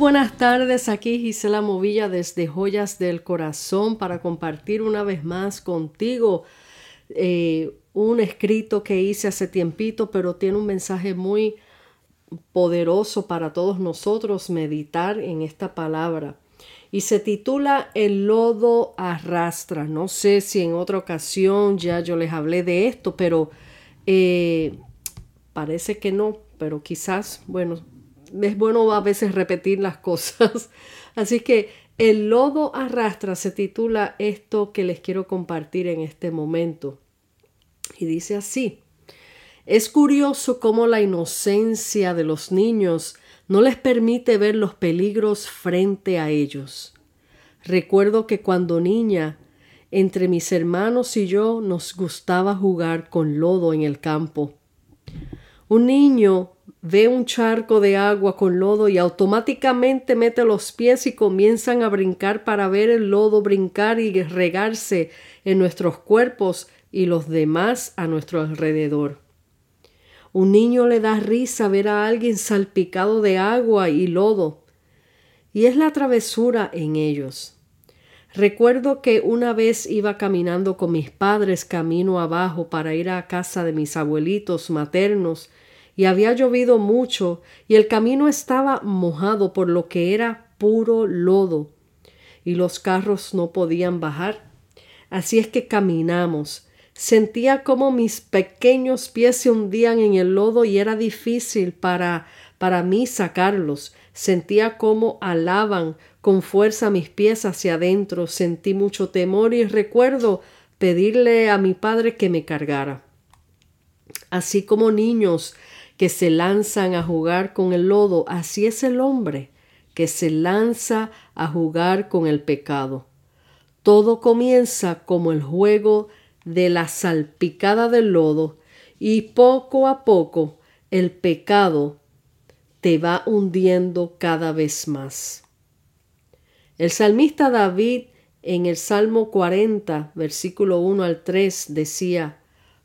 buenas tardes, aquí Gisela Movilla desde Joyas del Corazón para compartir una vez más contigo eh, un escrito que hice hace tiempito, pero tiene un mensaje muy poderoso para todos nosotros meditar en esta palabra. Y se titula El lodo arrastra. No sé si en otra ocasión ya yo les hablé de esto, pero eh, parece que no, pero quizás, bueno, es bueno a veces repetir las cosas. Así que el lodo arrastra se titula esto que les quiero compartir en este momento. Y dice así, es curioso cómo la inocencia de los niños no les permite ver los peligros frente a ellos. Recuerdo que cuando niña, entre mis hermanos y yo nos gustaba jugar con lodo en el campo. Un niño ve un charco de agua con lodo y automáticamente mete los pies y comienzan a brincar para ver el lodo brincar y regarse en nuestros cuerpos y los demás a nuestro alrededor. Un niño le da risa ver a alguien salpicado de agua y lodo, y es la travesura en ellos. Recuerdo que una vez iba caminando con mis padres camino abajo para ir a casa de mis abuelitos maternos y había llovido mucho y el camino estaba mojado por lo que era puro lodo y los carros no podían bajar. Así es que caminamos. Sentía como mis pequeños pies se hundían en el lodo y era difícil para para mí sacarlos. Sentía como alaban con fuerza mis pies hacia adentro. Sentí mucho temor y recuerdo pedirle a mi padre que me cargara. Así como niños que se lanzan a jugar con el lodo, así es el hombre que se lanza a jugar con el pecado. Todo comienza como el juego de la salpicada del lodo y poco a poco el pecado te va hundiendo cada vez más. El salmista David en el Salmo 40, versículo 1 al 3 decía,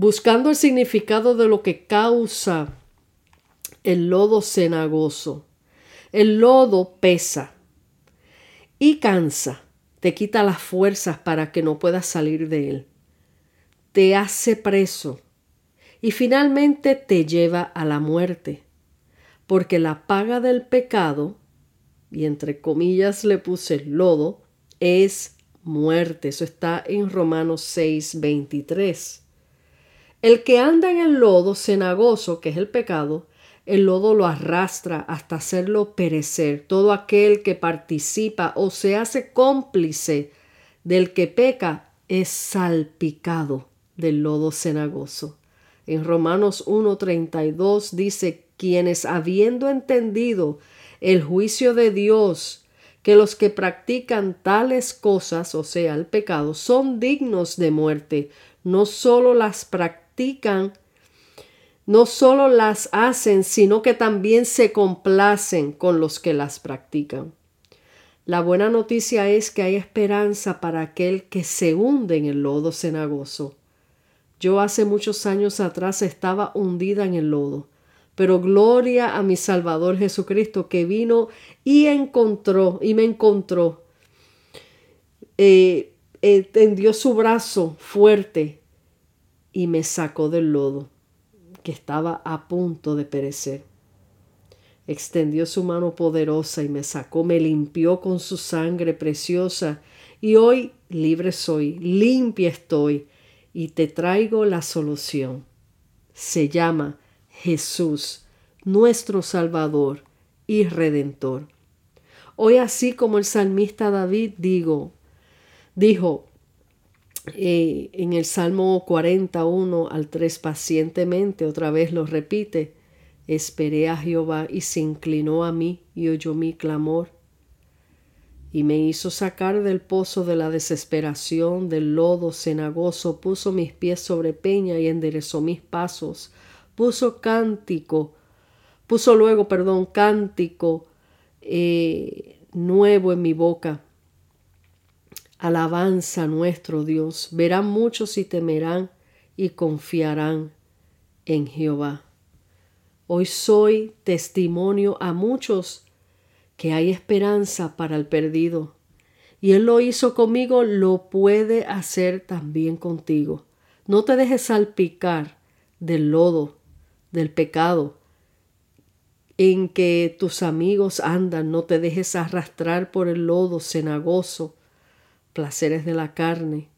buscando el significado de lo que causa el lodo cenagoso. El lodo pesa y cansa, te quita las fuerzas para que no puedas salir de él, te hace preso y finalmente te lleva a la muerte, porque la paga del pecado, y entre comillas le puse lodo, es muerte. Eso está en Romanos 6, 23. El que anda en el lodo cenagoso, que es el pecado, el lodo lo arrastra hasta hacerlo perecer. Todo aquel que participa o se hace cómplice del que peca es salpicado del lodo cenagoso. En Romanos 1.32 dice, quienes habiendo entendido el juicio de Dios, que los que practican tales cosas, o sea, el pecado, son dignos de muerte, no solo las no solo las hacen, sino que también se complacen con los que las practican. La buena noticia es que hay esperanza para aquel que se hunde en el lodo cenagoso. Yo hace muchos años atrás estaba hundida en el lodo, pero gloria a mi Salvador Jesucristo que vino y encontró y me encontró. Eh, eh, tendió su brazo fuerte y me sacó del lodo, que estaba a punto de perecer. Extendió su mano poderosa y me sacó, me limpió con su sangre preciosa, y hoy libre soy, limpia estoy, y te traigo la solución. Se llama Jesús, nuestro Salvador y Redentor. Hoy así como el salmista David digo, dijo, eh, en el Salmo 41 al 3 pacientemente, otra vez lo repite, Esperé a Jehová y se inclinó a mí y oyó mi clamor y me hizo sacar del pozo de la desesperación, del lodo cenagoso, puso mis pies sobre peña y enderezó mis pasos, puso cántico, puso luego, perdón, cántico eh, nuevo en mi boca. Alabanza nuestro Dios. Verán muchos y temerán y confiarán en Jehová. Hoy soy testimonio a muchos que hay esperanza para el perdido. Y Él lo hizo conmigo, lo puede hacer también contigo. No te dejes salpicar del lodo, del pecado en que tus amigos andan, no te dejes arrastrar por el lodo cenagoso, placeres de la carne,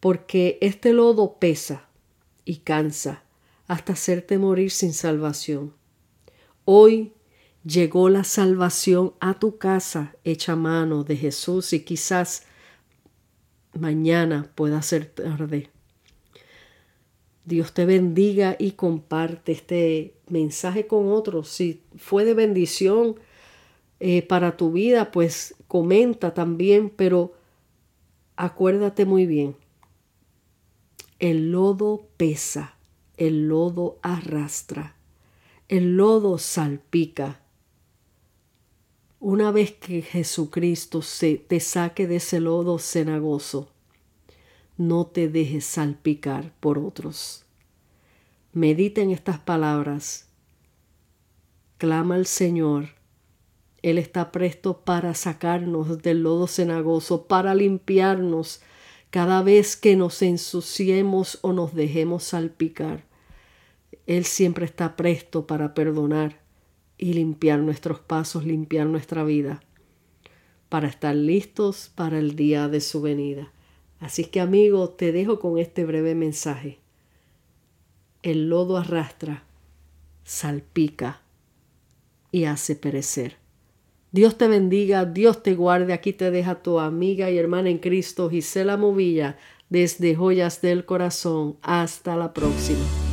porque este lodo pesa y cansa hasta hacerte morir sin salvación. Hoy llegó la salvación a tu casa hecha mano de Jesús y quizás mañana pueda ser tarde. Dios te bendiga y comparte este mensaje con otros. Si fue de bendición eh, para tu vida, pues comenta también, pero acuérdate muy bien, el lodo pesa, el lodo arrastra, el lodo salpica una vez que Jesucristo se, te saque de ese lodo cenagoso, no te dejes salpicar por otros. Medita en estas palabras. Clama al Señor. Él está presto para sacarnos del lodo cenagoso, para limpiarnos cada vez que nos ensuciemos o nos dejemos salpicar. Él siempre está presto para perdonar y limpiar nuestros pasos, limpiar nuestra vida, para estar listos para el día de su venida. Así que amigo, te dejo con este breve mensaje. El lodo arrastra, salpica y hace perecer. Dios te bendiga, Dios te guarde. Aquí te deja tu amiga y hermana en Cristo, Gisela Movilla, desde Joyas del Corazón. Hasta la próxima.